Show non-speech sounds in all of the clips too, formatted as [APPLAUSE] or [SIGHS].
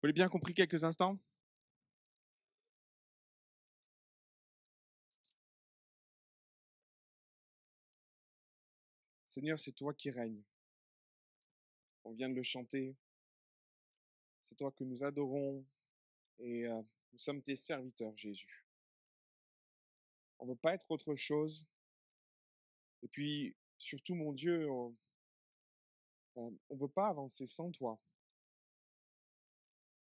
Vous l'avez bien compris quelques instants? Seigneur, c'est toi qui règnes. On vient de le chanter. C'est toi que nous adorons et euh, nous sommes tes serviteurs, Jésus. On ne veut pas être autre chose. Et puis, surtout, mon Dieu, on ne veut pas avancer sans toi.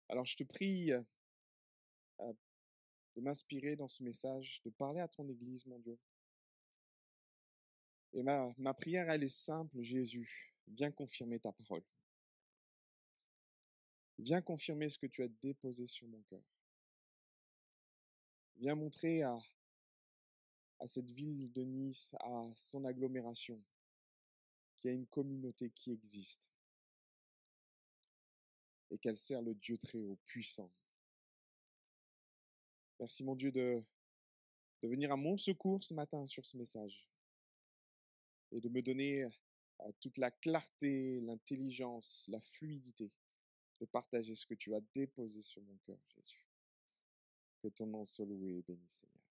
Alors, je te prie de m'inspirer dans ce message, de parler à ton Église, mon Dieu. Et ma, ma prière, elle est simple, Jésus. Viens confirmer ta parole. Viens confirmer ce que tu as déposé sur mon cœur. Viens montrer à, à cette ville de Nice, à son agglomération, qu'il y a une communauté qui existe et qu'elle sert le Dieu très haut, puissant. Merci mon Dieu de, de venir à mon secours ce matin sur ce message et de me donner toute la clarté, l'intelligence, la fluidité de partager ce que tu as déposé sur mon cœur, Jésus. Que ton nom soit loué et béni, Seigneur.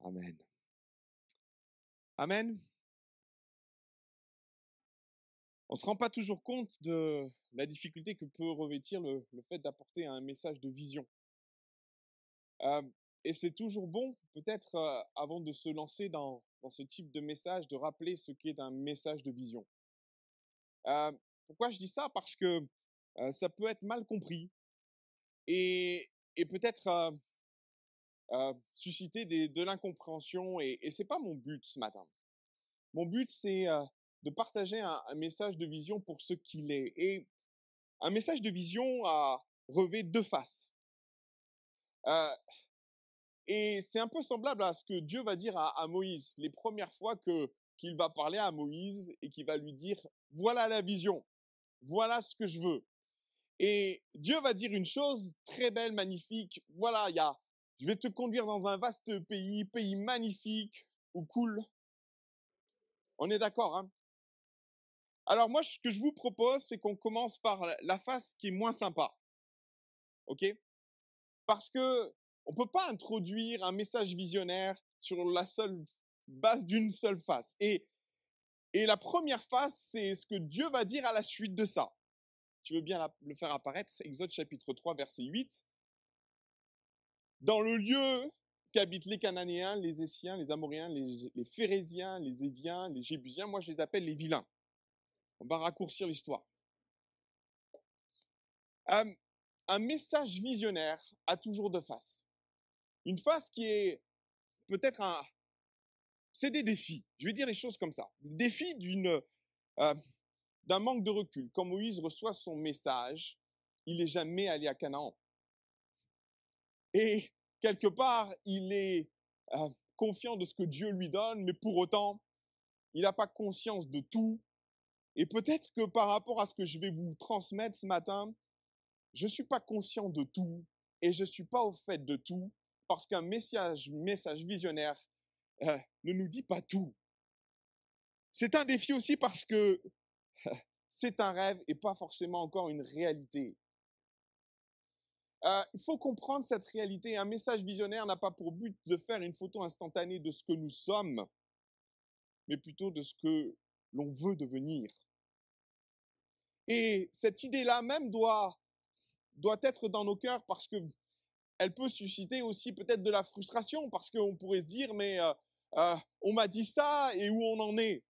Amen. Amen. On ne se rend pas toujours compte de la difficulté que peut revêtir le, fait d'apporter un message de vision. Et c'est toujours bon, peut-être, avant de se lancer dans, ce type de message, de rappeler ce qu'est un message de vision. Pourquoi je dis ça? Parce que ça peut être mal compris et, peut-être susciter de l'incompréhension. Et, et c'est pas mon but ce matin. Mon but, c'est de partager un, message de vision pour ce qu'il est. Et un message de vision a revêt deux faces. Euh, et c'est un peu semblable à ce que Dieu va dire à, à Moïse les premières fois que qu'il va parler à Moïse et qu'il va lui dire voilà la vision, voilà ce que je veux. Et Dieu va dire une chose très belle, magnifique. Voilà, il y a, je vais te conduire dans un vaste pays, pays magnifique ou cool. On est d'accord, hein? Alors moi, ce que je vous propose, c'est qu'on commence par la face qui est moins sympa. Ok? Parce que on peut pas introduire un message visionnaire sur la seule base d'une seule face. Et la première face, c'est ce que Dieu va dire à la suite de ça tu veux bien le faire apparaître, Exode chapitre 3, verset 8. Dans le lieu qu'habitent les Cananéens, les Essiens, les Amoréens, les, les Phérésiens, les Éviens, les Jébusiens, moi je les appelle les vilains. On va raccourcir l'histoire. Un message visionnaire a toujours deux faces. Une face qui est peut-être un... C'est des défis. Je vais dire les choses comme ça. Défi d'une... Euh, d'un manque de recul. Quand Moïse reçoit son message, il n'est jamais allé à Canaan. Et quelque part, il est confiant de ce que Dieu lui donne, mais pour autant, il n'a pas conscience de tout. Et peut-être que par rapport à ce que je vais vous transmettre ce matin, je ne suis pas conscient de tout et je ne suis pas au fait de tout parce qu'un message, message visionnaire euh, ne nous dit pas tout. C'est un défi aussi parce que [LAUGHS] c'est un rêve et pas forcément encore une réalité. Euh, il faut comprendre cette réalité. Un message visionnaire n'a pas pour but de faire une photo instantanée de ce que nous sommes, mais plutôt de ce que l'on veut devenir. Et cette idée-là même doit, doit être dans nos cœurs parce que elle peut susciter aussi peut-être de la frustration parce qu'on pourrait se dire mais on m'a dit ça et où on en est?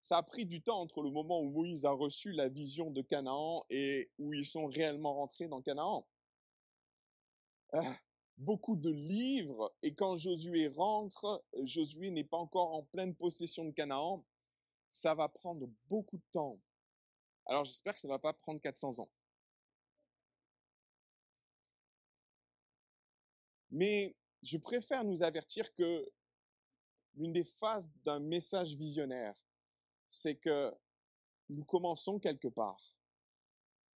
Ça a pris du temps entre le moment où Moïse a reçu la vision de Canaan et où ils sont réellement rentrés dans Canaan. Ah, beaucoup de livres, et quand Josué rentre, Josué n'est pas encore en pleine possession de Canaan. Ça va prendre beaucoup de temps. Alors j'espère que ça ne va pas prendre 400 ans. Mais je préfère nous avertir que l'une des phases d'un message visionnaire, c'est que nous commençons quelque part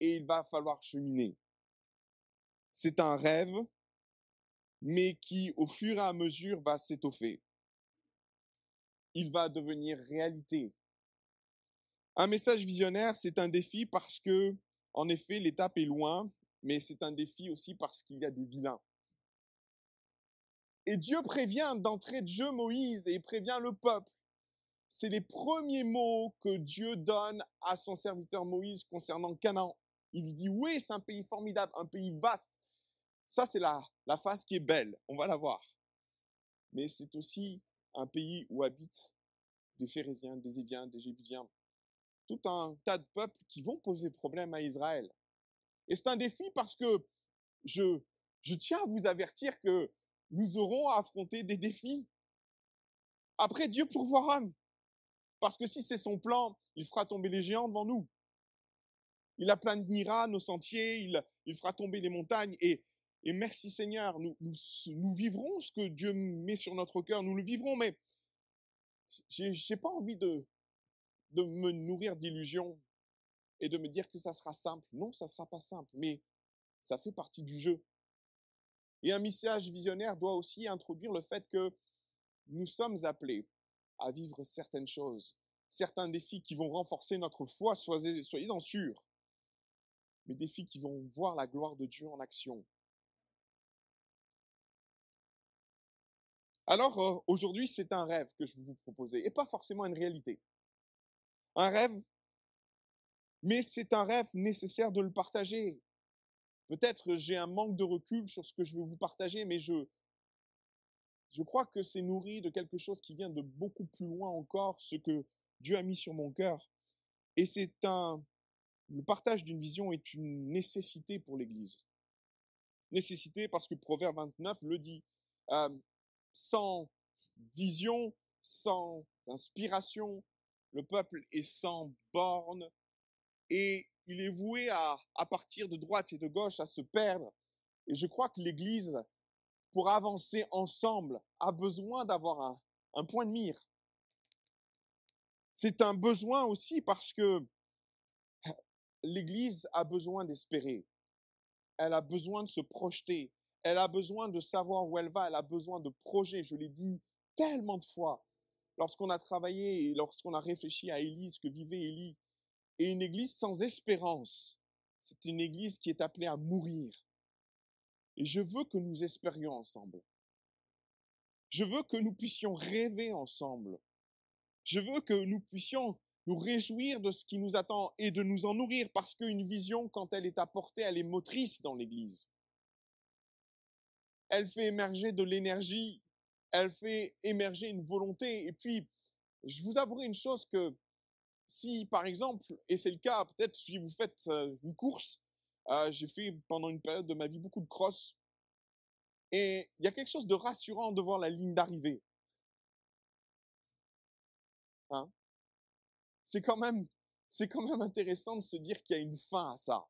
et il va falloir cheminer. C'est un rêve, mais qui, au fur et à mesure, va s'étoffer. Il va devenir réalité. Un message visionnaire, c'est un défi parce que En effet, l'étape est loin, mais c'est un défi aussi parce qu'il y a des vilains. Et Dieu prévient d'entrée de jeu Moïse et prévient le peuple. C'est les premiers mots que Dieu donne à son serviteur Moïse concernant Canaan. Il lui dit, oui, c'est un pays formidable, un pays vaste. Ça, c'est la, la qui est belle, on va la voir. Mais c'est aussi un pays où habitent des Phérésiens, des Éviens, des Jébusiens, tout un tas de peuples qui vont poser problème à Israël. Et c'est un défi parce que je, je tiens à vous avertir que nous aurons à affronter des défis. Après, Dieu pourvoira. Parce que si c'est son plan, il fera tomber les géants devant nous. Il aplanira nos sentiers, il, il fera tomber les montagnes. Et, et merci Seigneur, nous, nous, nous vivrons ce que Dieu met sur notre cœur, nous le vivrons, mais j'ai pas envie de, de me nourrir d'illusions et de me dire que ça sera simple. Non, ça sera pas simple, mais ça fait partie du jeu. Et un message visionnaire doit aussi introduire le fait que nous sommes appelés à vivre certaines choses, certains défis qui vont renforcer notre foi, soyez-en sûrs, mais défis qui vont voir la gloire de Dieu en action. Alors, euh, aujourd'hui, c'est un rêve que je vais vous proposer, et pas forcément une réalité. Un rêve, mais c'est un rêve nécessaire de le partager. Peut-être j'ai un manque de recul sur ce que je vais vous partager, mais je, je crois que c'est nourri de quelque chose qui vient de beaucoup plus loin encore, ce que Dieu a mis sur mon cœur. Et c'est un, le partage d'une vision est une nécessité pour l'Église. Nécessité parce que Proverbe 29 le dit. Euh, sans vision, sans inspiration, le peuple est sans borne et il est voué à, à partir de droite et de gauche, à se perdre. Et je crois que l'Église, pour avancer ensemble, a besoin d'avoir un, un point de mire. C'est un besoin aussi parce que [LAUGHS] l'Église a besoin d'espérer. Elle a besoin de se projeter. Elle a besoin de savoir où elle va. Elle a besoin de projets. Je l'ai dit tellement de fois. Lorsqu'on a travaillé et lorsqu'on a réfléchi à Élie, ce que vivait Élie, et une église sans espérance, c'est une église qui est appelée à mourir. Et je veux que nous espérions ensemble. Je veux que nous puissions rêver ensemble. Je veux que nous puissions nous réjouir de ce qui nous attend et de nous en nourrir parce qu'une vision, quand elle est apportée, elle est motrice dans l'église. Elle fait émerger de l'énergie, elle fait émerger une volonté. Et puis, je vous avouerai une chose que si, par exemple, et c'est le cas, peut-être si vous faites une course, j'ai fait pendant une période de ma vie beaucoup de cross, et il y a quelque chose de rassurant de voir la ligne d'arrivée. Hein? C'est quand même, c'est quand même intéressant de se dire qu'il y a une fin à ça,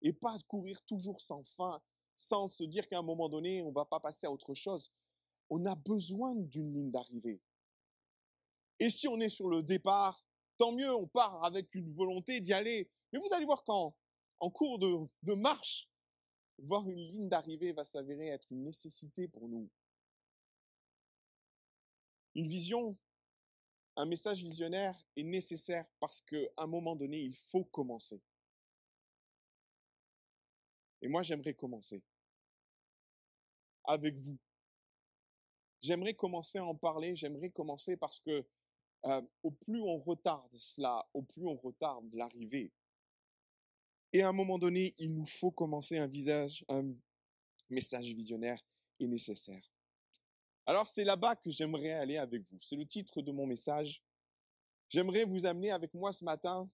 et pas de courir toujours sans fin, sans se dire qu'à un moment donné, on va pas passer à autre chose. On a besoin d'une ligne d'arrivée. Et si on est sur le départ, tant mieux, on part avec une volonté d'y aller. Mais vous allez voir qu'en en cours de, de marche, voir une ligne d'arrivée va s'avérer être une nécessité pour nous. Une vision, un message visionnaire est nécessaire parce qu'à un moment donné, il faut commencer. Et moi, j'aimerais commencer avec vous. J'aimerais commencer à en parler, j'aimerais commencer parce que euh, au plus on retarde cela, au plus on retarde l'arrivée. Et à un moment donné, il nous faut commencer un visage, un message visionnaire est nécessaire. Alors c'est là-bas que j'aimerais aller avec vous. C'est le titre de mon message. J'aimerais vous amener avec moi ce matin.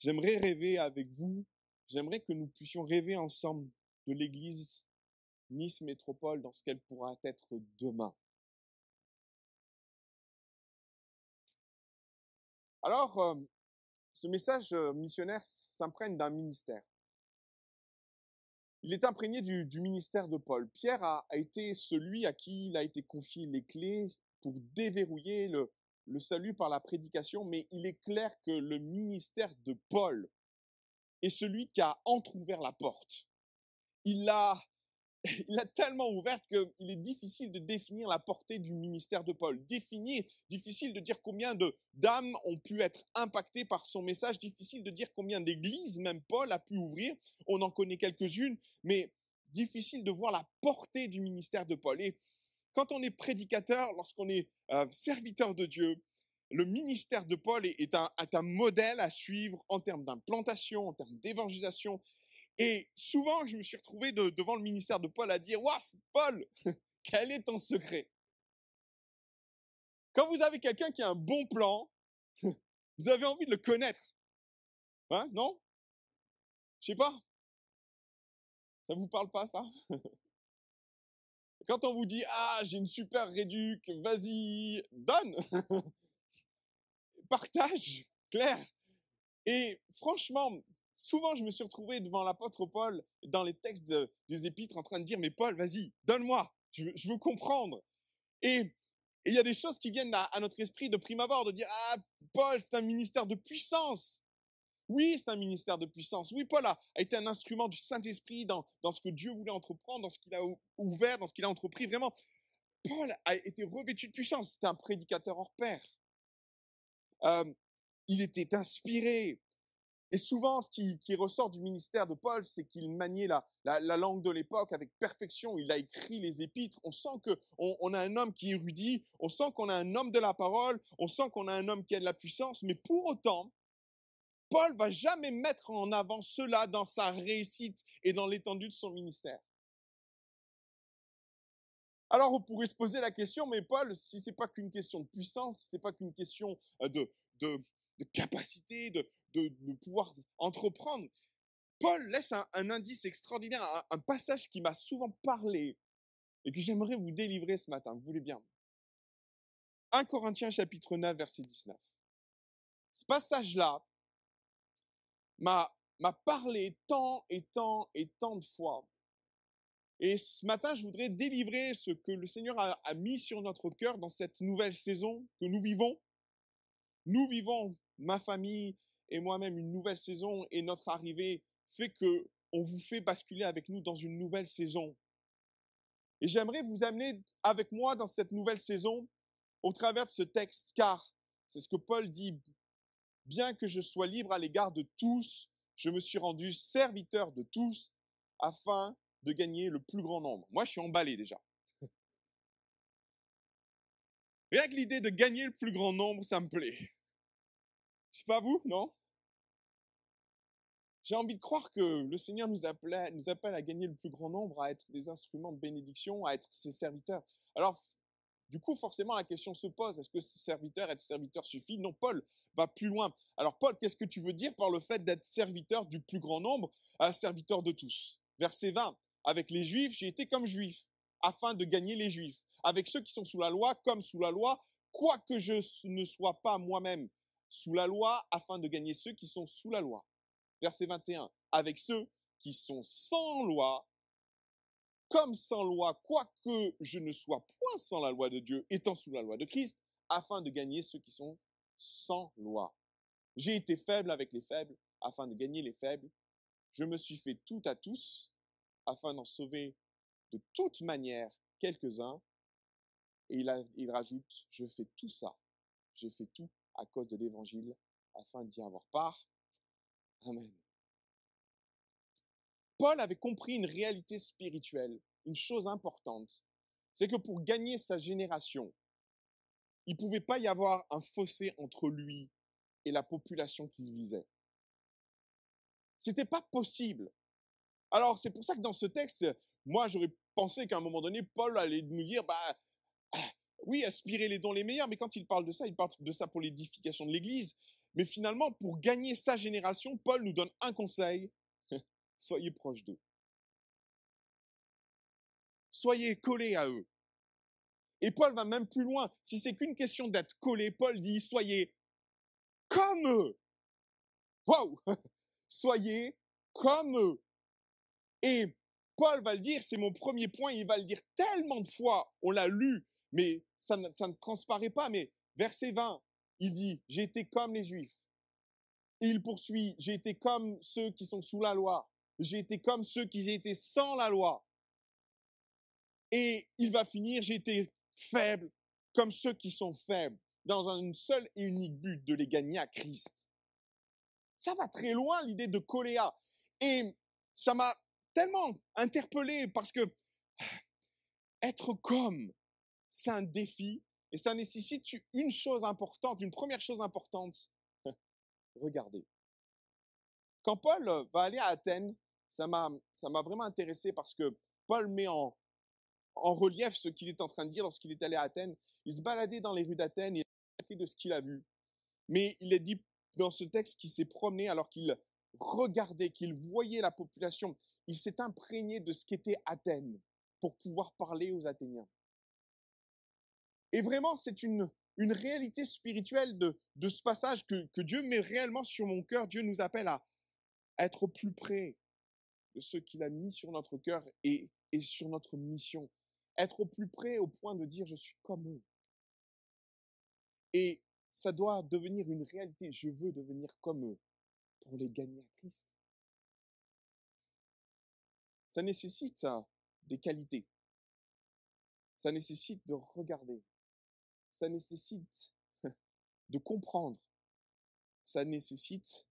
J'aimerais rêver avec vous. J'aimerais que nous puissions rêver ensemble de l'Église Nice Métropole dans ce qu'elle pourra être demain. Alors, euh, ce message euh, missionnaire s'imprègne d'un ministère. Il est imprégné du, ministère de Paul. Pierre a, été celui à qui il a été confié les clés pour déverrouiller le, salut par la prédication, mais il est clair que le ministère de Paul est celui qui a entr'ouvert la porte. Il a [LAUGHS] il a tellement ouverte qu'il est difficile de définir la portée du ministère de Paul. Définir, difficile de dire combien de d'âmes ont pu être impactées par son message, difficile de dire combien d'églises même Paul a pu ouvrir. On en connaît quelques-unes, mais difficile de voir la portée du ministère de Paul. Et quand on est prédicateur, lorsqu'on est euh, serviteur de Dieu, le ministère de Paul est, un, est un modèle à suivre en termes d'implantation, en termes d'évangélisation, et souvent, je me suis retrouvé devant le ministère de Paul à dire, Waouh, Paul, [LAUGHS] quel est ton secret? Quand vous avez quelqu'un qui a un bon plan, [LAUGHS] vous avez envie de le connaître. Hein, non? Je sais pas. Ça vous parle pas, ça? [LAUGHS] Quand on vous dit, ah, j'ai une super réduc, vas-y, donne Partage, clair. Et franchement, souvent, je me suis retrouvé devant l'apôtre Paul dans les textes des épîtres en train de dire, mais Paul, vas-y, donne-moi, je, veux comprendre. Et il y a des choses qui viennent à, notre esprit de prime abord, de dire, ah, Paul, c'est un ministère de puissance. Oui, c'est un ministère de puissance. Oui, Paul a, été un instrument du Saint-Esprit dans, ce que Dieu voulait entreprendre, dans ce qu'il a ouvert, dans ce qu'il a entrepris. Vraiment, Paul a été revêtu de puissance. C'était un prédicateur hors pair. Euh, il était inspiré. Et souvent, ce qui, ressort du ministère de Paul, c'est qu'il maniait la, la, langue de l'époque avec perfection. Il a écrit les épîtres. On sent qu'on on a un homme qui érudit, on sent qu'on a un homme de la parole, on sent qu'on a un homme qui a de la puissance, mais pour autant, Paul va jamais mettre en avant cela dans sa réussite et dans l'étendue de son ministère. Alors on pourrait se poser la question, mais Paul, si c'est pas qu'une question de puissance, si c'est pas qu'une question euh, de capacité, de, de, pouvoir entreprendre. Paul laisse un, indice extraordinaire, un, passage qui m'a souvent parlé et que j'aimerais vous délivrer ce matin, vous voulez bien? 1 Corinthiens chapitre 9 verset 19. Ce passage-là m'a, m'a parlé tant et tant et tant de fois. Et ce matin, je voudrais délivrer ce que le Seigneur a, a mis sur notre cœur dans cette nouvelle saison que nous vivons. Nous vivons, ma famille, et moi-même une nouvelle saison et notre arrivée fait que on vous fait basculer avec nous dans une nouvelle saison. Et j'aimerais vous amener avec moi dans cette nouvelle saison au travers de ce texte, car c'est ce que Paul dit, bien que je sois libre à l'égard de tous, je me suis rendu serviteur de tous afin de gagner le plus grand nombre. Moi, je suis emballé déjà. Rien que l'idée de gagner le plus grand nombre, ça me plaît. C'est pas vous, non? J'ai envie de croire que le Seigneur nous appelle, à gagner le plus grand nombre, à être des instruments de bénédiction, à être ses serviteurs. Alors, du coup, forcément, la question se pose, est-ce que serviteur, être serviteur suffit? Non, Paul va plus loin. Alors, Paul, qu'est-ce que tu veux dire par le fait d'être serviteur du plus grand nombre, serviteur de tous? Verset 20, avec les Juifs, j'ai été comme juif, afin de gagner les Juifs. Avec ceux qui sont sous la loi, comme sous la loi, quoique je ne sois pas moi-même sous la loi, afin de gagner ceux qui sont sous la loi verset 21, avec ceux qui sont sans loi, comme sans loi, quoique je ne sois point sans la loi de Dieu, étant sous la loi de Christ, afin de gagner ceux qui sont sans loi. J'ai été faible avec les faibles, afin de gagner les faibles. Je me suis fait tout à tous, afin d'en sauver de toute manière quelques-uns. Et il, rajoute, je fais tout ça, j'ai fait tout à cause de l'évangile, afin d'y avoir part. Amen. Paul avait compris une réalité spirituelle, une chose importante. C'est que pour gagner sa génération, il ne pouvait pas y avoir un fossé entre lui et la population qu'il visait. C'était pas possible. Alors, c'est pour ça que dans ce texte, moi, j'aurais pensé qu'à un moment donné, Paul allait nous dire, bah, ah, oui, aspirer les dons les meilleurs, mais quand il parle de ça, il parle de ça pour l'édification de l'Église. Mais finalement, pour gagner sa génération, Paul nous donne un conseil. [LAUGHS] Soyez proche d'eux. Soyez collés à eux. Et Paul va même plus loin. Si c'est qu'une question d'être collé, Paul dit soyez comme eux. Waouh [LAUGHS] Soyez comme eux. Et Paul va le dire, c'est mon premier point, il va le dire tellement de fois, on l'a lu, mais ça ne, ça ne transparaît pas, mais verset 20, il dit, j'ai été comme les Juifs. Il poursuit, j'ai été comme ceux qui sont sous la loi. J'ai été comme ceux qui étaient sans la loi. Et il va finir, j'ai été faible comme ceux qui sont faibles, dans un seul et unique but de les gagner à Christ. Ça va très loin l'idée de coléa. Et ça m'a tellement interpellé parce que [SIGHS] être comme, c'est un défi et ça nécessite une chose importante, une première chose importante. [LAUGHS] Regardez. Quand Paul va aller à Athènes, ça m'a, vraiment intéressé parce que Paul met en, en relief ce qu'il est en train de dire lorsqu'il est allé à Athènes. Il se baladait dans les rues d'Athènes et il a de ce qu'il a vu. Mais il est dit dans ce texte qu'il s'est promené alors qu'il regardait, qu'il voyait la population. Il s'est imprégné de ce qu'était Athènes pour pouvoir parler aux Athéniens. Et vraiment, c'est une, une réalité spirituelle de, de ce passage que, Dieu met réellement sur mon cœur. Dieu nous appelle à être plus près de ce qu'il a mis sur notre cœur et, et sur notre mission. Être au plus près au point de dire je suis comme eux. Et ça doit devenir une réalité. Je veux devenir comme eux pour les gagner à Christ. Ça nécessite des qualités. Ça nécessite de regarder. Ça nécessite de comprendre. Ça nécessite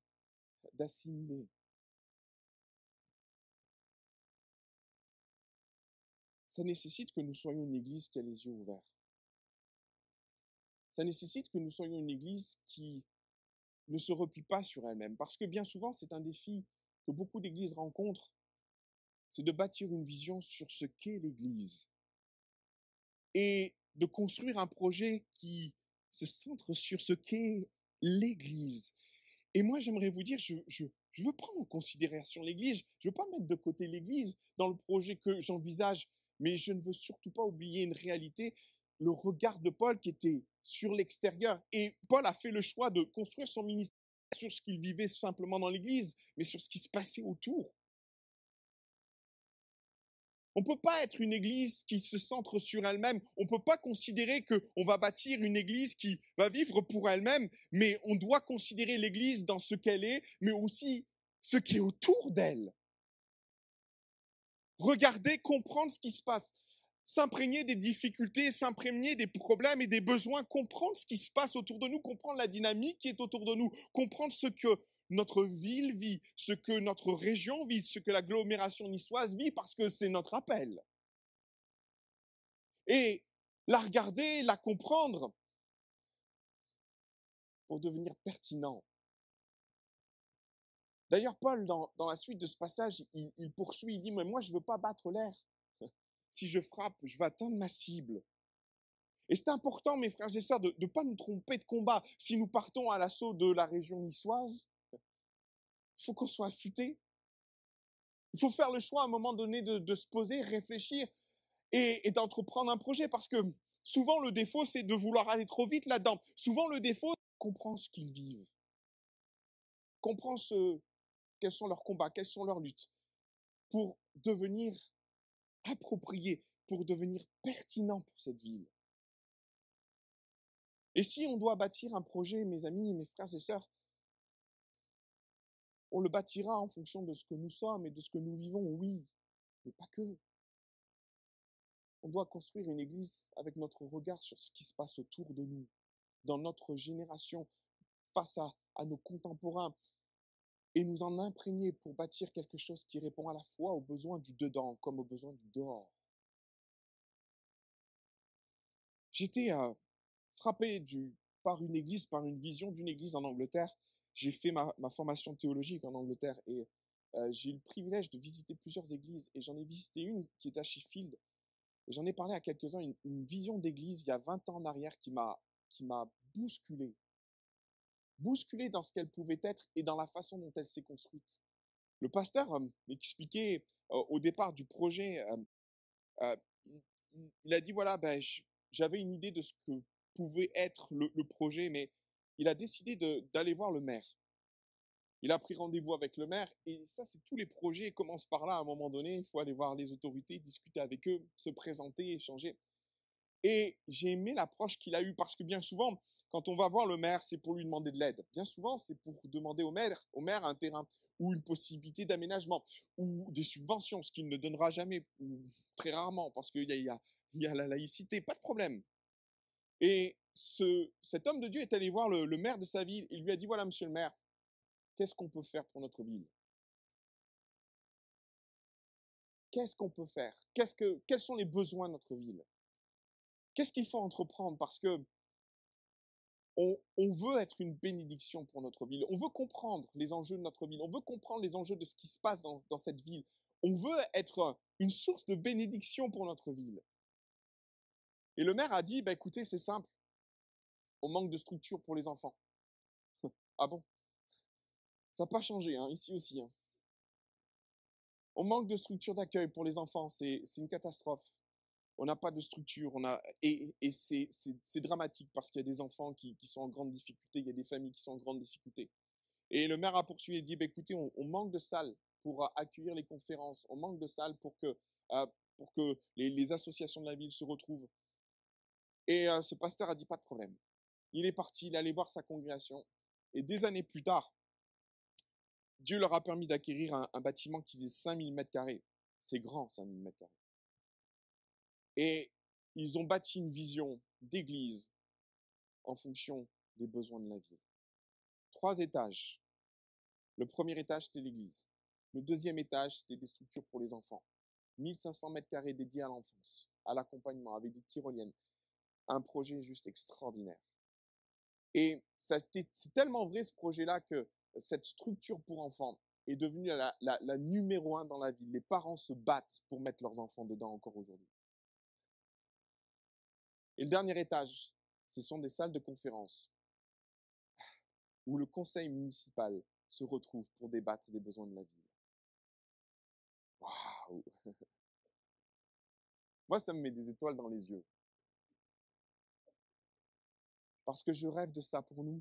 d'assimiler. Ça nécessite que nous soyons une église qui a les yeux ouverts. Ça nécessite que nous soyons une église qui ne se replie pas sur elle-même. Parce que bien souvent, c'est un défi que beaucoup d'églises rencontrent, c'est de bâtir une vision sur ce qu'est l'église. Et de construire un projet qui se centre sur ce qu'est l'Église. Et moi, j'aimerais vous dire, je, veux prendre en considération l'Église. Je ne veux pas mettre de côté l'Église dans le projet que j'envisage, mais je ne veux surtout pas oublier une réalité, le regard de Paul qui était sur l'extérieur. Et Paul a fait le choix de construire son ministère sur ce qu'il vivait simplement dans l'Église, mais sur ce qui se passait autour. On ne peut pas être une église qui se centre sur elle-même. On ne peut pas considérer qu'on va bâtir une église qui va vivre pour elle-même, mais on doit considérer l'église dans ce qu'elle est, mais aussi ce qui est autour d'elle. Regarder, comprendre ce qui se passe s'imprégner des difficultés, s'imprégner des problèmes et des besoins, comprendre ce qui se passe autour de nous, comprendre la dynamique qui est autour de nous, comprendre ce que notre ville vit, ce que notre région vit, ce que l'agglomération niçoise vit, parce que c'est notre appel. Et la regarder, la comprendre, pour devenir pertinent. D'ailleurs, Paul, dans, la suite de ce passage, il, il poursuit, il dit, mais moi, je ne veux pas battre l'air. [LAUGHS] Si je frappe, je vais atteindre ma cible. Et c'est important, mes frères et sœurs, de ne pas nous tromper de combat. Si nous partons à l'assaut de la région niçoise, faut qu'on soit affûté. Il faut faire le choix à un moment donné de, se poser, réfléchir et, d'entreprendre un projet parce que souvent le défaut, c'est de vouloir aller trop vite là-dedans. Souvent le défaut, comprendre ce qu'ils vivent. Comprendre ce, quels sont leurs combats, quelles sont leurs luttes pour devenir approprié, pour devenir pertinent pour cette ville. Et si on doit bâtir un projet, mes amis, mes frères et sœurs, on le bâtira en fonction de ce que nous sommes et de ce que nous vivons, oui, mais pas que. On doit construire une église avec notre regard sur ce qui se passe autour de nous, dans notre génération, face à, nos contemporains, et nous en imprégner pour bâtir quelque chose qui répond à la fois aux besoins du dedans comme aux besoins du dehors. J'étais euh, frappé par une église, par une vision d'une église en Angleterre j'ai fait ma, formation théologique en Angleterre et euh, j'ai eu le privilège de visiter plusieurs églises et j'en ai visité une qui est à Sheffield. J'en ai parlé à quelques-uns, une, vision d'église il y a 20 ans en arrière qui m'a, bousculé. Bousculé dans ce qu'elle pouvait être et dans la façon dont elle s'est construite. Le pasteur euh, m'expliquait euh, au départ du projet, il a dit voilà, ben, j'avais une idée de ce que pouvait être le projet, mais il a décidé d'aller voir le maire. Il a pris rendez-vous avec le maire et ça, c'est tous les projets commencent par là à un moment donné. Il faut aller voir les autorités, discuter avec eux, se présenter, échanger. Et j'ai aimé l'approche qu'il a eue parce que bien souvent, quand on va voir le maire, c'est pour lui demander de l'aide. Bien souvent, c'est pour demander au maire, au maire un terrain ou une possibilité d'aménagement, ou des subventions, ce qu'il ne donnera jamais, ou très rarement, parce qu'il y a, y a la laïcité, pas de problème. Et ce, cet homme de Dieu est allé voir le, maire de sa ville, il lui a dit, voilà, monsieur le maire, qu'est-ce qu'on peut faire pour notre ville? Qu'est-ce qu'on peut faire? Quels sont les besoins de notre ville? Qu'est-ce qu'il faut entreprendre? Parce que on, veut être une bénédiction pour notre ville. On veut comprendre les enjeux de notre ville. On veut comprendre les enjeux de ce qui se passe dans, dans cette ville. On veut être une source de bénédiction pour notre ville. Et le maire a dit, bah, écoutez, c'est simple. On manque de structure pour les enfants. [LAUGHS] ah bon? Ça n'a pas changé, hein, ici aussi. Hein. On manque de structure d'accueil pour les enfants. C'est une catastrophe on n'a pas de structure, on a, et, c'est dramatique parce qu'il y a des enfants qui, sont en grande difficulté, il y a des familles qui sont en grande difficulté. Et le maire a poursuivi et dit, bah, écoutez, on, manque de salles pour euh, accueillir les conférences, on manque de salles pour que, euh, les, associations de la ville se retrouvent. Et euh, ce pasteur a dit, pas de problème. Il est parti, il est allé voir sa congrégation, et des années plus tard, Dieu leur a permis d'acquérir un, bâtiment qui faisait 5000 mètres carrés. C'est grand, 5000 mètres carrés. Et ils ont bâti une vision d'église en fonction des besoins de la ville. Trois étages. Le premier étage, c'était l'église. Le deuxième étage, c'était des structures pour les enfants. 1500 mètres carrés dédiés à l'enfance, à l'accompagnement, avec des tyroliennes. Un projet juste extraordinaire. Et c'est tellement vrai ce projet-là que cette structure pour enfants est devenue la, numéro un dans la ville. Les parents se battent pour mettre leurs enfants dedans encore aujourd'hui. Et le dernier étage, ce sont des salles de conférence où le conseil municipal se retrouve pour débattre des besoins de la ville. Waouh [LAUGHS] Moi, ça me met des étoiles dans les yeux. Parce que je rêve de ça pour nous.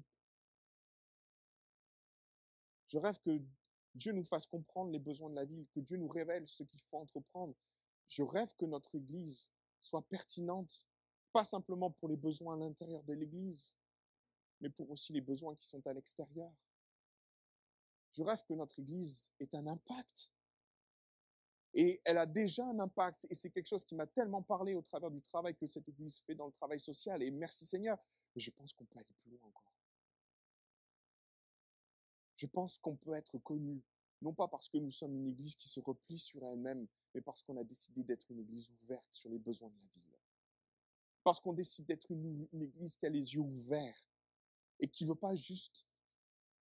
Je rêve que Dieu nous fasse comprendre les besoins de la ville, que Dieu nous révèle ce qu'il faut entreprendre. Je rêve que notre Église soit pertinente pas simplement pour les besoins à l'intérieur de l'Église, mais pour aussi les besoins qui sont à l'extérieur. Je rêve que notre Église ait un impact. Et elle a déjà un impact. Et c'est quelque chose qui m'a tellement parlé au travers du travail que cette Église fait dans le travail social. Et merci Seigneur. Mais je pense qu'on peut aller plus loin encore. Je pense qu'on peut être connu, non pas parce que nous sommes une Église qui se replie sur elle-même, mais parce qu'on a décidé d'être une Église ouverte sur les besoins de la ville parce qu'on décide d'être une, église qui a les yeux ouverts et qui ne veut pas juste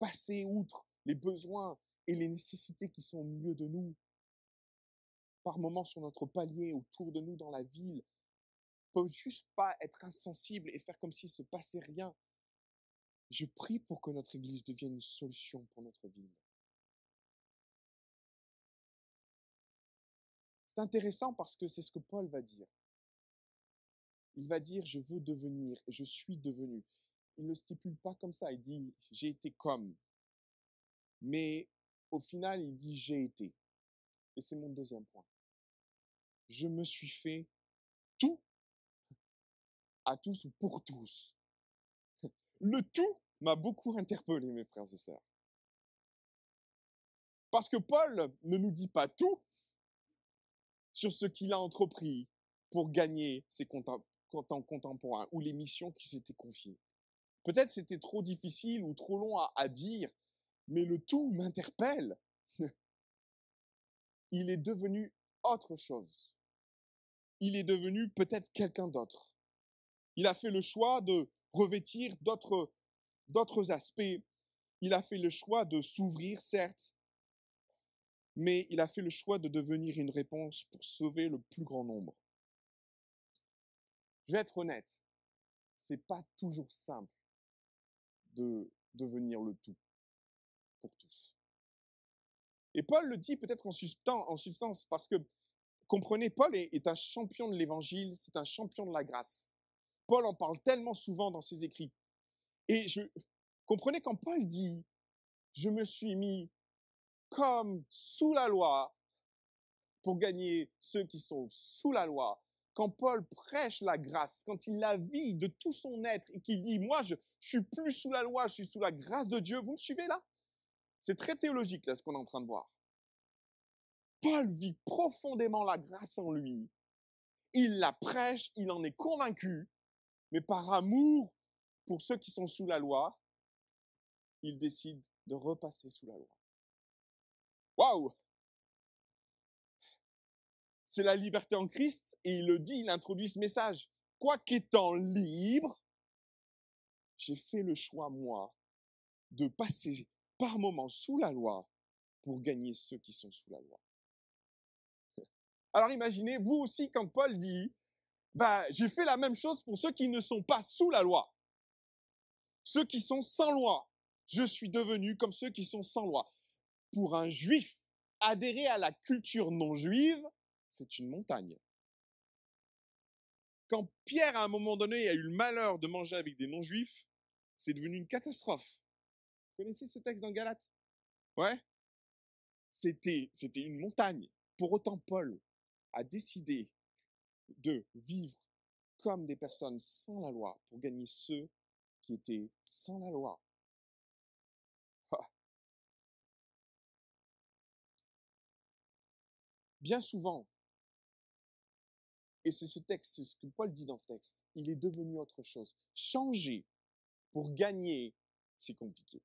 passer outre les besoins et les nécessités qui sont au milieu de nous, par moments sur notre palier, autour de nous dans la ville, juste pas être insensible et faire comme s'il se passait rien. Je prie pour que notre Église devienne une solution pour notre ville. C'est intéressant parce que c'est ce que Paul va dire il va dire je veux devenir et je suis devenu. Il ne stipule pas comme ça, il dit j'ai été comme. Mais au final, il dit j'ai été. Et c'est mon deuxième point. Je me suis fait à tous ou pour tous. Le tout m'a beaucoup interpellé, mes frères et sœurs. Parce que Paul ne nous dit pas tout sur ce qu'il a entrepris pour gagner ses, temps contemporain ou les missions qui s'étaient confiées. Peut-être c'était trop difficile ou trop long à dire, mais le tout m'interpelle. [LAUGHS] Il est devenu autre chose. Il est devenu peut-être quelqu'un d'autre. Il a fait le choix de revêtir d'autres, aspects. Il a fait le choix de s'ouvrir, certes, mais il a fait le choix de devenir une réponse pour sauver le plus grand nombre. Je vais être honnête, c'est pas toujours simple de devenir le tout pour tous. Et Paul le dit peut-être en, substance parce que, comprenez, Paul est un champion de l'évangile, c'est un champion de la grâce. Paul en parle tellement souvent dans ses écrits. Et je, comprenez quand Paul dit, je me suis mis comme sous la loi pour gagner ceux qui sont sous la loi, quand Paul prêche la grâce, quand il la vit de tout son être et qu'il dit, moi, je, je suis plus sous la loi, je suis sous la grâce de Dieu, vous me suivez là? C'est très théologique, là, ce qu'on est en train de voir. Paul vit profondément la grâce en lui. Il la prêche, il en est convaincu, mais par amour pour ceux qui sont sous la loi, il décide de repasser sous la loi. Waouh C'est la liberté en Christ et il le dit, il introduit ce message. Quoi qu'étant libre, j'ai fait le choix, moi, de passer par moments sous la loi pour gagner ceux qui sont sous la loi. [LAUGHS] Alors imaginez, vous aussi, quand Paul dit, bah, j'ai fait la même chose pour ceux qui ne sont pas sous la loi. Ceux qui sont sans loi. Je suis devenu comme ceux qui sont sans loi. Pour un juif, adhérer à la culture non juive, c'est une montagne. Quand Pierre, à un moment donné, a eu le malheur de manger avec des non-juifs, c'est devenu une catastrophe. Vous connaissez ce texte dans Galate Ouais C'était, c'était une montagne. Pour autant, Paul a décidé de vivre comme des personnes sans la loi pour gagner ceux qui étaient sans la loi. Ah. Bien souvent, et c'est ce texte, c'est ce que Paul dit dans ce texte, il est devenu autre chose. Changer pour gagner, c'est compliqué.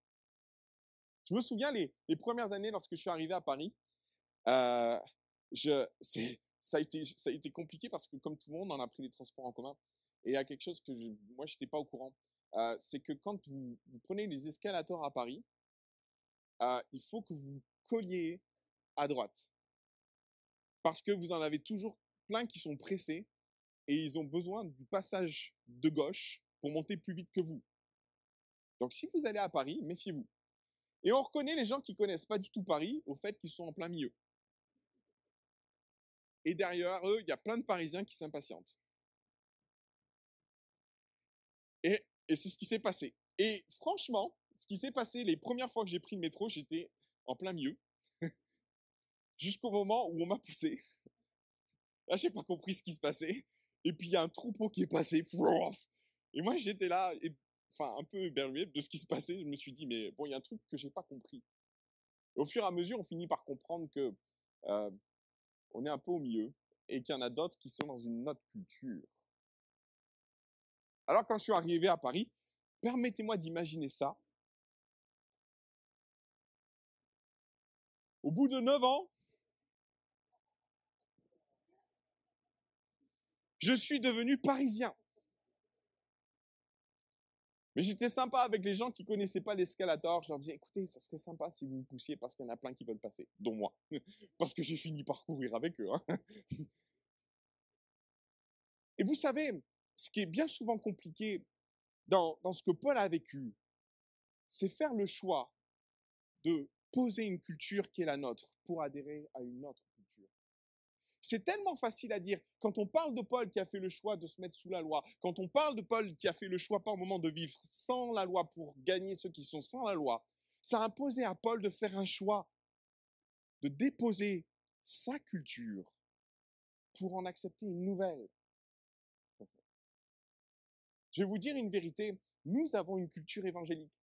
Je me souviens les, les, premières années lorsque je suis arrivé à Paris, euh, je, ça, a été, compliqué parce que comme tout le monde, on a pris les transports en commun. Et il y a quelque chose que moi, je n'étais pas au courant. C'est que quand vous, prenez les escalators à Paris, il faut que vous colliez à droite. Parce que vous en avez toujours plein qui sont pressés et ils ont besoin du passage de gauche pour monter plus vite que vous. Donc si vous allez à Paris, méfiez-vous. Et on reconnaît les gens qui connaissent pas du tout Paris au fait qu'ils sont en plein milieu. Et derrière eux, il y a plein de Parisiens qui s'impatientent. Et, c'est ce qui s'est passé. Et franchement, ce qui s'est passé les premières fois que j'ai pris le métro, j'étais en plein milieu. [LAUGHS] Jusqu'au moment où on m'a poussé. [LAUGHS] Là, j'ai pas compris ce qui se passait. Et puis, il y a un troupeau qui est passé. [LAUGHS] Et moi, j'étais là, enfin, un peu éberlué de ce qui se passait. Je me suis dit, mais bon, il y a un truc que j'ai pas compris. au fur et à mesure, on finit par comprendre que euh, on est un peu au milieu et qu'il y en a d'autres qui sont dans une autre culture. Alors, quand je suis arrivé à Paris, permettez-moi d'imaginer ça. Au bout de neuf ans, je suis devenu parisien. Mais j'étais sympa avec les gens qui connaissaient pas l'escalator. Je leur disais, écoutez, ça serait sympa si vous vous poussiez parce qu'il y en a plein qui veulent passer, dont moi. [LAUGHS] parce que j'ai fini par courir avec eux. Hein. Et vous savez, ce qui est bien souvent compliqué dans, dans ce que Paul a vécu, c'est faire le choix de poser une culture qui est la nôtre pour adhérer à une autre c'est tellement facile à dire. Quand on parle de Paul qui a fait le choix de se mettre sous la loi, quand on parle de Paul qui a fait le choix par moment de vivre sans la loi pour gagner ceux qui sont sans la loi, ça a imposé à Paul de faire un choix, de déposer sa culture pour en accepter une nouvelle. Je vais vous dire une vérité, nous avons une culture évangélique.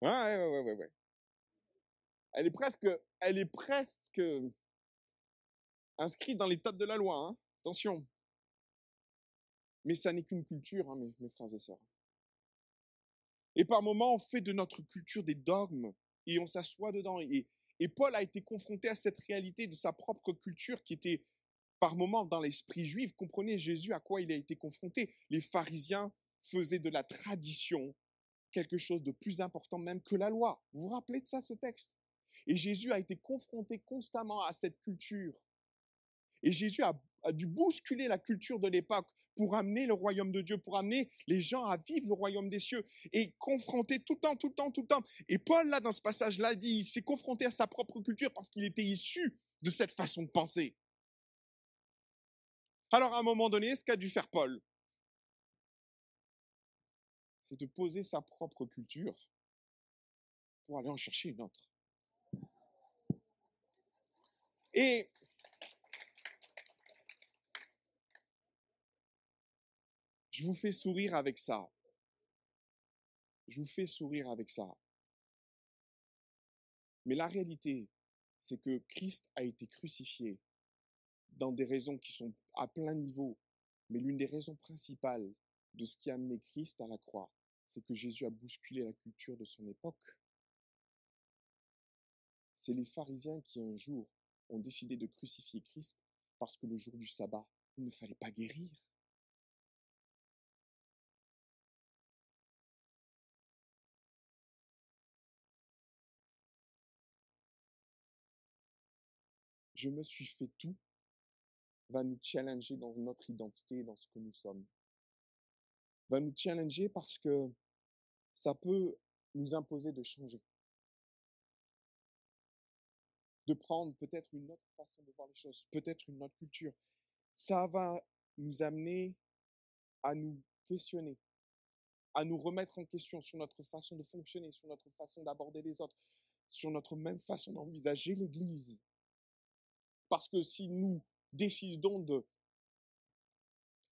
Ouais, ouais, ouais, ouais, Elle est presque, elle est presque inscrit dans tables de la loi. Hein. Attention. Mais ça n'est qu'une culture, hein, mes, frères et sœurs. Et par moments, on fait de notre culture des dogmes et on s'assoit dedans. Et, et Paul a été confronté à cette réalité de sa propre culture qui était par moments dans l'esprit juif. Comprenez Jésus à quoi il a été confronté. Les pharisiens faisaient de la tradition quelque chose de plus important même que la loi. Vous vous rappelez de ça, ce texte? Et Jésus a été confronté constamment à cette culture et Jésus a, dû bousculer la culture de l'époque pour amener le royaume de Dieu, pour amener les gens à vivre le royaume des cieux et confronter tout le temps, tout le temps, tout le temps. Et Paul, là, dans ce passage-là, dit, il s'est confronté à sa propre culture parce qu'il était issu de cette façon de penser. Alors, à un moment donné, ce qu'a dû faire Paul, c'est de poser sa propre culture pour aller en chercher une autre. Et Je vous fais sourire avec ça. Je vous fais sourire avec ça. Mais la réalité, c'est que Christ a été crucifié dans des raisons qui sont à plein niveau. Mais l'une des raisons principales de ce qui a amené Christ à la croix, c'est que Jésus a bousculé la culture de son époque. C'est les pharisiens qui un jour ont décidé de crucifier Christ parce que le jour du sabbat, il ne fallait pas guérir. Je me suis fait tout va nous challenger dans notre identité, dans ce que nous sommes. Va nous challenger parce que ça peut nous imposer de changer. De prendre peut-être une autre façon de voir les choses, peut-être une autre culture. Ça va nous amener à nous questionner, à nous remettre en question sur notre façon de fonctionner, sur notre façon d'aborder les autres, sur notre même façon d'envisager l'Église. Parce que si nous décidons de,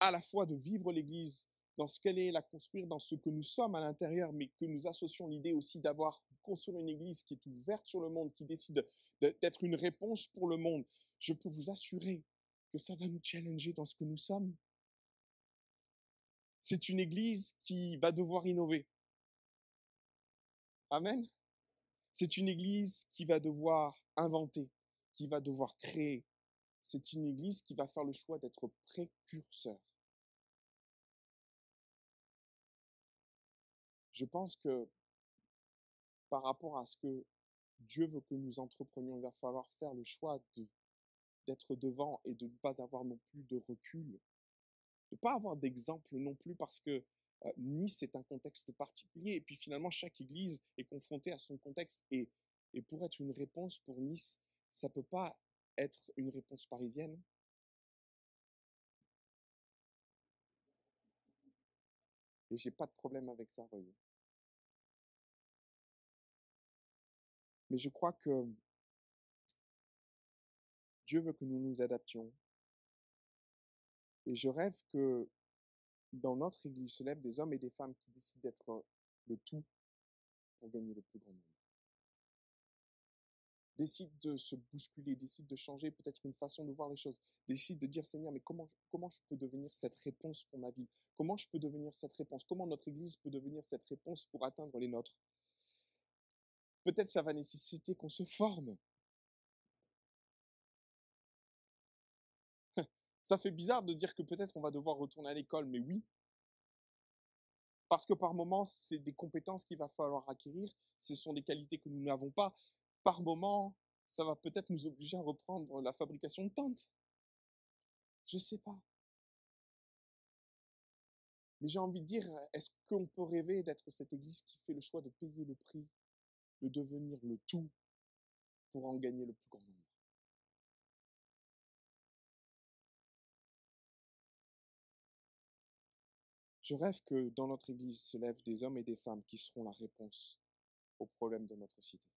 à la fois de vivre l'Église dans ce qu'elle est, la construire dans ce que nous sommes à l'intérieur, mais que nous associons l'idée aussi d'avoir construit une Église qui est ouverte sur le monde, qui décide d'être une réponse pour le monde, je peux vous assurer que ça va nous challenger dans ce que nous sommes. C'est une Église qui va devoir innover. Amen. C'est une Église qui va devoir inventer, qui va devoir créer, c'est une église qui va faire le choix d'être précurseur. Je pense que par rapport à ce que Dieu veut que nous entreprenions, il va falloir faire le choix d'être devant et de ne pas avoir non plus de recul, de ne pas avoir d'exemple non plus parce que euh, Nice est un contexte particulier et puis finalement chaque église est confrontée à son contexte et, et pour être une réponse pour Nice, ça peut pas être une réponse parisienne? Et j'ai pas de problème avec ça, voyez. Mais je crois que Dieu veut que nous nous adaptions. Et je rêve que dans notre Église se lèvent des hommes et des femmes qui décident d'être le tout pour gagner le plus grand nombre décide de se bousculer, décide de changer peut-être une façon de voir les choses, décide de dire Seigneur, mais comment, je peux devenir cette réponse pour ma vie Comment je peux devenir cette réponse? Comment notre Église peut devenir cette réponse pour atteindre les nôtres? Peut-être ça va nécessiter qu'on se forme. Ça fait bizarre de dire que peut-être qu'on va devoir retourner à l'école, mais oui. Parce que par moments, c'est des compétences qu'il va falloir acquérir, ce sont des qualités que nous n'avons pas par moment, ça va peut-être nous obliger à reprendre la fabrication de tentes. Je sais pas. Mais j'ai envie de dire, est-ce qu'on peut rêver d'être cette église qui fait le choix de payer le prix, de devenir le tout pour en gagner le plus grand nombre? Je rêve que dans notre église se lèvent des hommes et des femmes qui seront la réponse aux problèmes de notre cité.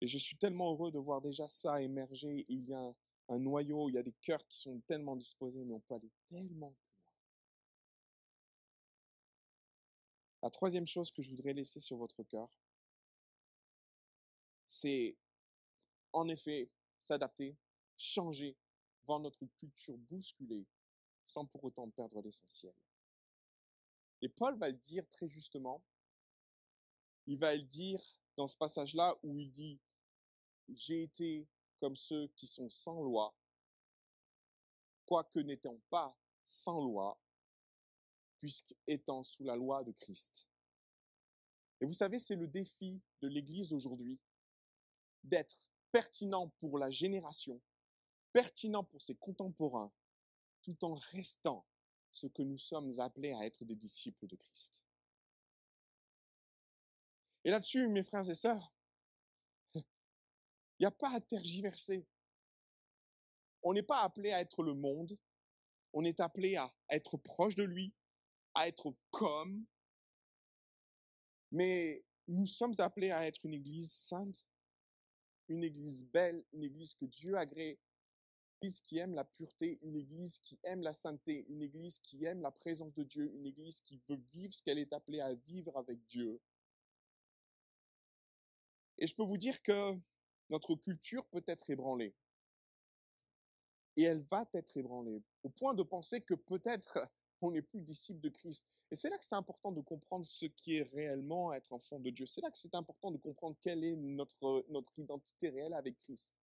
Et je suis tellement heureux de voir déjà ça émerger. Il y a un, noyau, il y a des cœurs qui sont tellement disposés, mais on peut aller tellement plus loin. La troisième chose que je voudrais laisser sur votre cœur, c'est en effet s'adapter, changer, voir notre culture bousculer, sans pour autant perdre l'essentiel. Et Paul va le dire très justement. Il va le dire dans ce passage-là où il dit j'ai été comme ceux qui sont sans loi, quoique n'étant pas sans loi, puisqu'étant sous la loi de Christ. Et vous savez, c'est le défi de l'Église aujourd'hui, d'être pertinent pour la génération, pertinent pour ses contemporains, tout en restant ce que nous sommes appelés à être des disciples de Christ. Et là-dessus, mes frères et sœurs, il n'y a pas à tergiverser. On n'est pas appelé à être le monde. On est appelé à être proche de lui, à être comme. Mais nous sommes appelés à être une église sainte, une église belle, une église que Dieu agrée, une église qui aime la pureté, une église qui aime la sainteté, une église qui aime la présence de Dieu, une église qui veut vivre ce qu'elle est appelée à vivre avec Dieu. Et je peux vous dire que notre culture peut être ébranlée. Et elle va être ébranlée, au point de penser que peut-être [LAUGHS] on n'est plus disciple de Christ. Et c'est là que c'est important de comprendre ce qui est réellement être enfant de Dieu. C'est là que c'est important de comprendre quelle est notre, notre identité réelle avec Christ.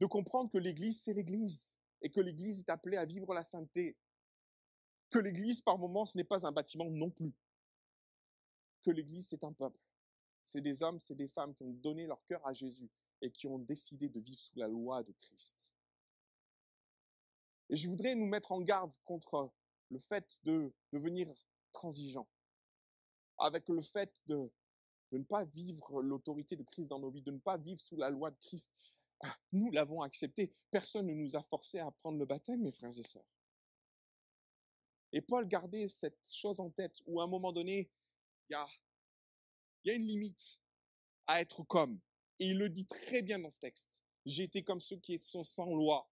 De comprendre que l'Église, c'est l'Église, et que l'Église est appelée à vivre la sainteté. Que l'Église, par moments, ce n'est pas un bâtiment non plus. Que l'Église, c'est un peuple. C'est des hommes, c'est des femmes qui ont donné leur cœur à Jésus et qui ont décidé de vivre sous la loi de Christ. Et je voudrais nous mettre en garde contre le fait de devenir transigeant, avec le fait de, de ne pas vivre l'autorité de Christ dans nos vies, de ne pas vivre sous la loi de Christ. Ah, nous l'avons accepté. Personne ne nous a forcé à prendre le baptême, mes frères et sœurs. Et Paul gardait cette chose en tête où à un moment donné, il y a, y a une limite à être comme. Et il le dit très bien dans ce texte. J'ai été comme ceux qui sont sans loi,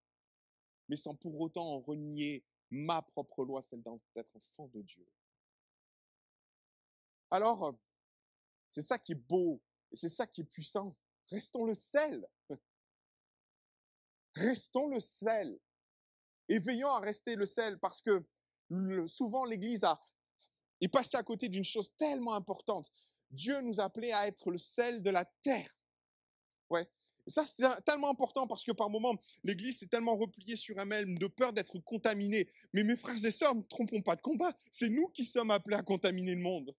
mais sans pour autant renier ma propre loi, celle d'être enfant de Dieu. Alors, c'est ça qui est beau, et c'est ça qui est puissant. Restons le sel. [LAUGHS] Restons le sel. Et veillons à rester le sel parce que souvent l'Église a, est passée à côté d'une chose tellement importante. Dieu nous appelait à être le sel de la terre. Ouais. ça, c'est tellement important parce que par moments, l'Église s'est tellement repliée sur elle-même de peur d'être contaminée. Mais mes frères et sœurs, ne trompons pas de combat. C'est nous qui sommes appelés à contaminer le monde.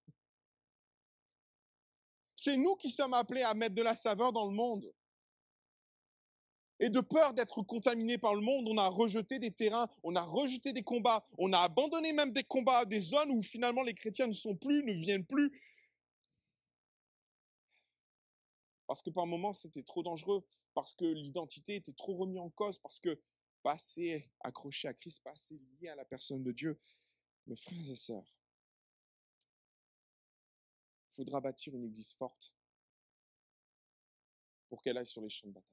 C'est nous qui sommes appelés à mettre de la saveur dans le monde. Et de peur d'être contaminé par le monde, on a rejeté des terrains, on a rejeté des combats, on a abandonné même des combats, des zones où finalement les chrétiens ne sont plus, ne viennent plus. Parce que par moments c'était trop dangereux, parce que l'identité était trop remise en cause, parce que pas assez accroché à Christ, pas assez lié à la personne de Dieu. Mes frères et sœurs, il faudra bâtir une église forte pour qu'elle aille sur les champs de bataille.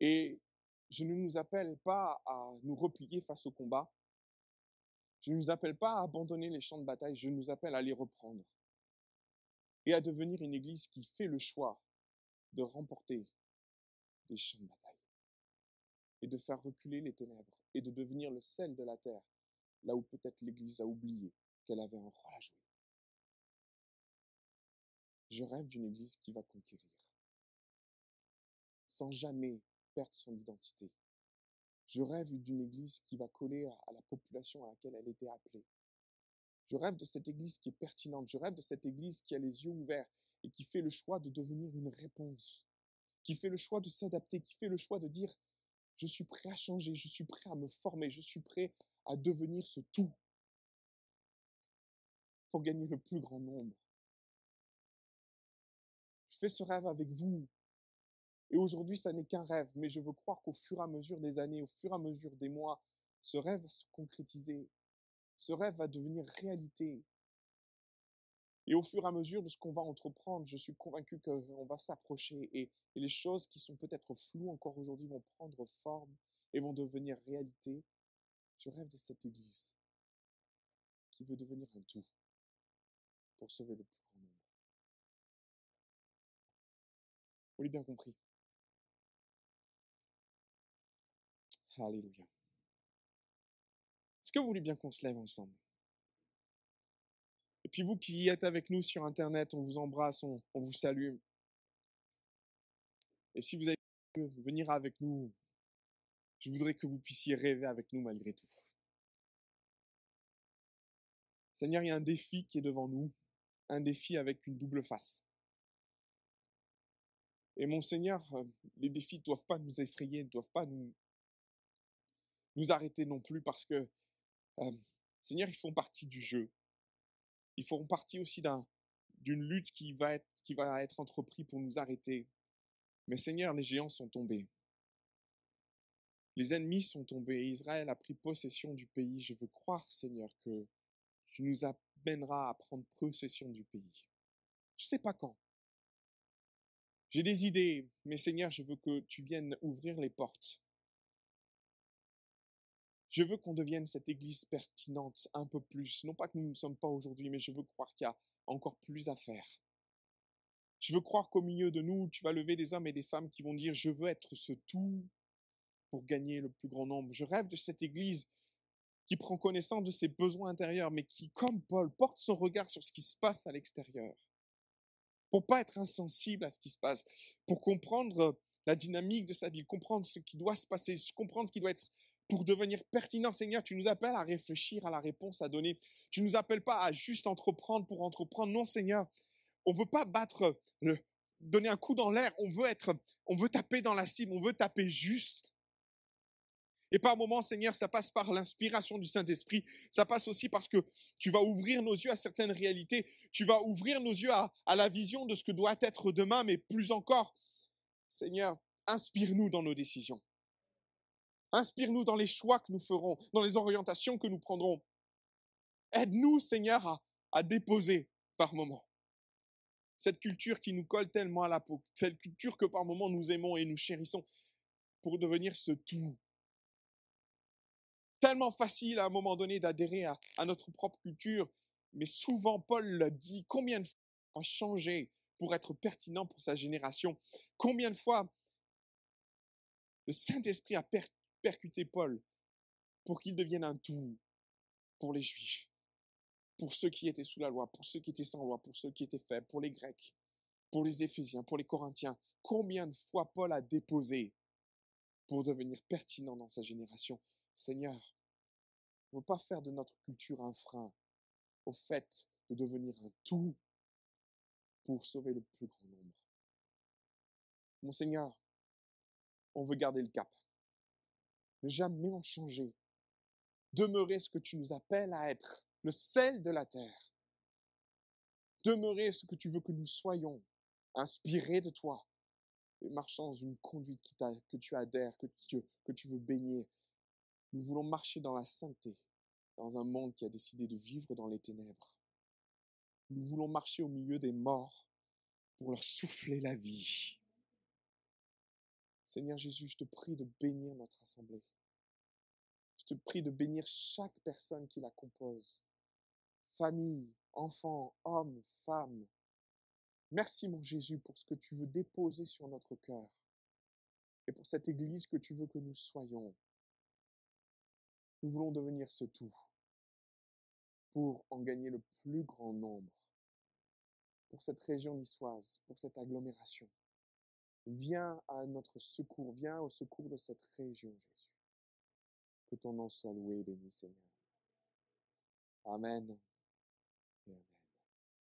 Et je ne nous appelle pas à nous replier face au combat. Je ne nous appelle pas à abandonner les champs de bataille, je nous appelle à les reprendre. Et à devenir une église qui fait le choix de remporter des champs de bataille. Et de faire reculer les ténèbres. Et de devenir le sel de la terre, là où peut-être l'église a oublié qu'elle avait un rôle à jouer. Je rêve d'une église qui va conquérir. Sans jamais perdre son identité. Je rêve d'une église qui va coller à la population à laquelle elle était appelée. Je rêve de cette église qui est pertinente. Je rêve de cette église qui a les yeux ouverts et qui fait le choix de devenir une réponse, qui fait le choix de s'adapter, qui fait le choix de dire, je suis prêt à changer, je suis prêt à me former, je suis prêt à devenir ce tout pour gagner le plus grand nombre. Je fais ce rêve avec vous et aujourd'hui, ça n'est qu'un rêve, mais je veux croire qu'au fur et à mesure des années, au fur et à mesure des mois, ce rêve va se concrétiser. Ce rêve va devenir réalité. Et au fur et à mesure de ce qu'on va entreprendre, je suis convaincu qu'on va s'approcher et, les choses qui sont peut-être floues encore aujourd'hui vont prendre forme et vont devenir réalité. Je rêve de cette Église qui veut devenir un tout pour sauver le plus grand nombre. Vous l'avez bien compris. Alléluia. Est-ce que vous voulez bien qu'on se lève ensemble? Et puis vous qui êtes avec nous sur Internet, on vous embrasse, on, vous salue. Et si vous avez venir avec nous, je voudrais que vous puissiez rêver avec nous malgré tout. Seigneur, il y a un défi qui est devant nous, un défi avec une double face. Et mon Seigneur, euh, les défis ne doivent pas nous effrayer, ne doivent pas nous, nous arrêter non plus parce que, Seigneur, ils font partie du jeu. Ils font partie aussi d'une lutte qui va, être, qui va être entreprise pour nous arrêter. Mais Seigneur, les géants sont tombés. Les ennemis sont tombés. Israël a pris possession du pays. Je veux croire, Seigneur, que tu nous amèneras à prendre possession du pays. Je ne sais pas quand. J'ai des idées, mais Seigneur, je veux que tu viennes ouvrir les portes je veux qu'on devienne cette église pertinente un peu plus. Non pas que nous ne sommes pas aujourd'hui, mais je veux croire qu'il y a encore plus à faire. Je veux croire qu'au milieu de nous, tu vas lever des hommes et des femmes qui vont dire, je veux être ce tout pour gagner le plus grand nombre. Je rêve de cette Église qui prend connaissance de ses besoins intérieurs, mais qui, comme Paul, porte son regard sur ce qui se passe à l'extérieur. Pour pas être insensible à ce qui se passe, pour comprendre la dynamique de sa vie, comprendre ce qui doit se passer, comprendre ce qui doit être pour devenir pertinent. Seigneur, tu nous appelles à réfléchir à la réponse à donner. Tu nous appelles pas à juste entreprendre pour entreprendre. Non, Seigneur, on veut pas battre donner un coup dans l'air. On veut être, on veut taper dans la cible. On veut taper juste. Et par moments, Seigneur, ça passe par l'inspiration du Saint-Esprit. Ça passe aussi parce que tu vas ouvrir nos yeux à certaines réalités. Tu vas ouvrir nos yeux à la vision de ce que doit être demain, mais plus encore, Seigneur, inspire-nous dans nos décisions. Inspire-nous dans les choix que nous ferons, dans les orientations que nous prendrons. Aide-nous, Seigneur, à, déposer par moments. Cette culture qui nous colle tellement à la peau, cette culture que par moments nous aimons et nous chérissons, pour devenir ce tout tellement facile à un moment donné d'adhérer à, notre propre culture, mais souvent Paul l'a dit, combien de fois a changé pour être pertinent pour sa génération? Combien de fois le Saint-Esprit a percuté Paul pour qu'il devienne un tout pour les Juifs, pour ceux qui étaient sous la loi, pour ceux qui étaient sans loi, pour ceux qui étaient faibles, pour les Grecs, pour les Éphésiens, pour les Corinthiens. Combien de fois Paul a déposé pour devenir pertinent dans sa génération? Seigneur, ne veut pas faire de notre culture un frein au fait de devenir un tout pour sauver le plus grand nombre. Mon Seigneur, on veut garder le cap. Ne jamais en changer. Demeurer ce que tu nous appelles à être, le sel de la terre. Demeurer ce que tu veux que nous soyons, inspirés de toi, et marchant dans une conduite que tu adhères, que tu, que tu veux baigner, nous voulons marcher dans la sainteté, dans un monde qui a décidé de vivre dans les ténèbres. Nous voulons marcher au milieu des morts pour leur souffler la vie. Seigneur Jésus, je te prie de bénir notre assemblée. Je te prie de bénir chaque personne qui la compose. Famille, enfants, hommes, femmes. Merci mon Jésus pour ce que tu veux déposer sur notre cœur et pour cette Église que tu veux que nous soyons. Nous voulons devenir ce tout pour en gagner le plus grand nombre pour cette région niçoise, pour cette agglomération. Viens à notre secours, viens au secours de cette région, Jésus. Que ton nom soit loué béni, Seigneur. Amen.